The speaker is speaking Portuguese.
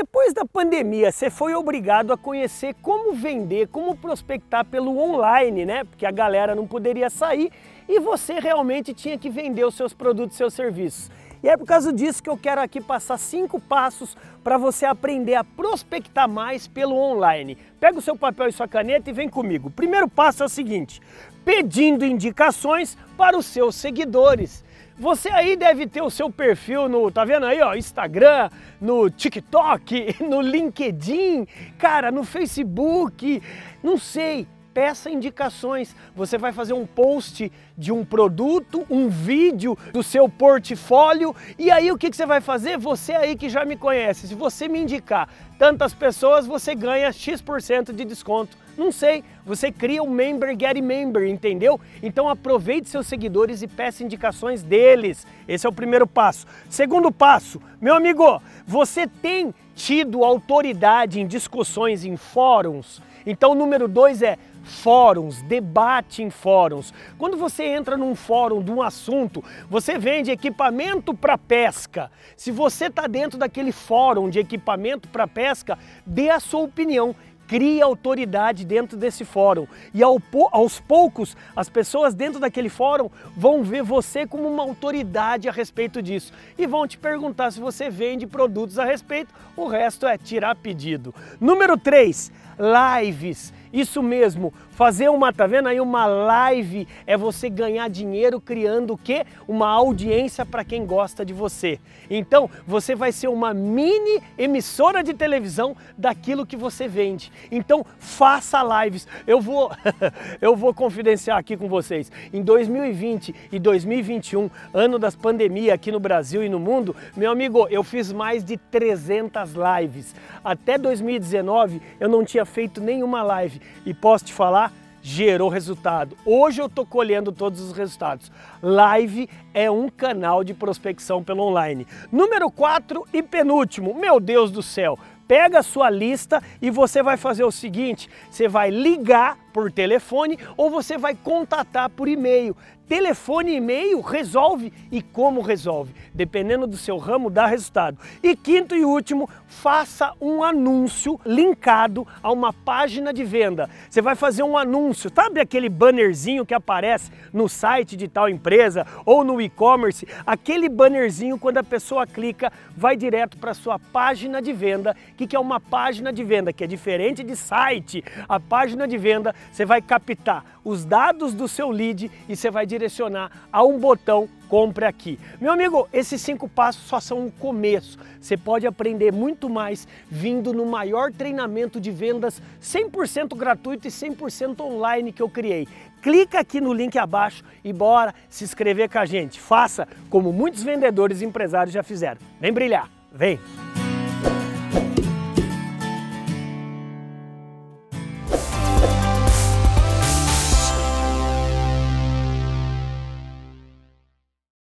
Depois da pandemia, você foi obrigado a conhecer como vender, como prospectar pelo online, né? Porque a galera não poderia sair e você realmente tinha que vender os seus produtos, seus serviços. E é por causa disso que eu quero aqui passar cinco passos para você aprender a prospectar mais pelo online. Pega o seu papel e sua caneta e vem comigo. O primeiro passo é o seguinte: pedindo indicações para os seus seguidores. Você aí deve ter o seu perfil no, tá vendo aí, ó, Instagram, no TikTok, no LinkedIn, cara, no Facebook, não sei peça indicações. Você vai fazer um post de um produto, um vídeo do seu portfólio e aí o que, que você vai fazer? Você aí que já me conhece, se você me indicar tantas pessoas, você ganha X% de desconto. Não sei, você cria um member get member, entendeu? Então aproveite seus seguidores e peça indicações deles. Esse é o primeiro passo. Segundo passo, meu amigo, você tem tido autoridade em discussões em fóruns? Então, número dois é fóruns, debate em fóruns. Quando você entra num fórum de um assunto, você vende equipamento para pesca. Se você está dentro daquele fórum de equipamento para pesca, dê a sua opinião crie autoridade dentro desse fórum. E ao, aos poucos, as pessoas dentro daquele fórum vão ver você como uma autoridade a respeito disso e vão te perguntar se você vende produtos a respeito. O resto é tirar pedido. Número 3, lives. Isso mesmo, fazer uma, tá vendo aí, uma live é você ganhar dinheiro criando o quê? Uma audiência para quem gosta de você. Então, você vai ser uma mini emissora de televisão daquilo que você vende. Então, faça lives. Eu vou eu vou confidenciar aqui com vocês. Em 2020 e 2021, ano das pandemias aqui no Brasil e no mundo, meu amigo, eu fiz mais de 300 lives. Até 2019, eu não tinha feito nenhuma live e posso te falar, gerou resultado. Hoje eu estou colhendo todos os resultados. Live é um canal de prospecção pelo online. Número 4 e penúltimo, meu Deus do céu, pega a sua lista e você vai fazer o seguinte, você vai ligar por telefone ou você vai contatar por e-mail. Telefone e e-mail resolve e como resolve? Dependendo do seu ramo, dá resultado. E quinto e último, faça um anúncio linkado a uma página de venda. Você vai fazer um anúncio, sabe aquele bannerzinho que aparece no site de tal empresa ou no e-commerce? Aquele bannerzinho, quando a pessoa clica, vai direto para sua página de venda. O que é uma página de venda? Que é diferente de site. A página de venda, você vai captar os dados do seu lead e você vai direcionar a um botão compre aqui. Meu amigo, esses cinco passos só são um começo. Você pode aprender muito mais vindo no maior treinamento de vendas 100% gratuito e 100% online que eu criei. Clica aqui no link abaixo e bora se inscrever com a gente. Faça como muitos vendedores e empresários já fizeram. Vem brilhar, vem!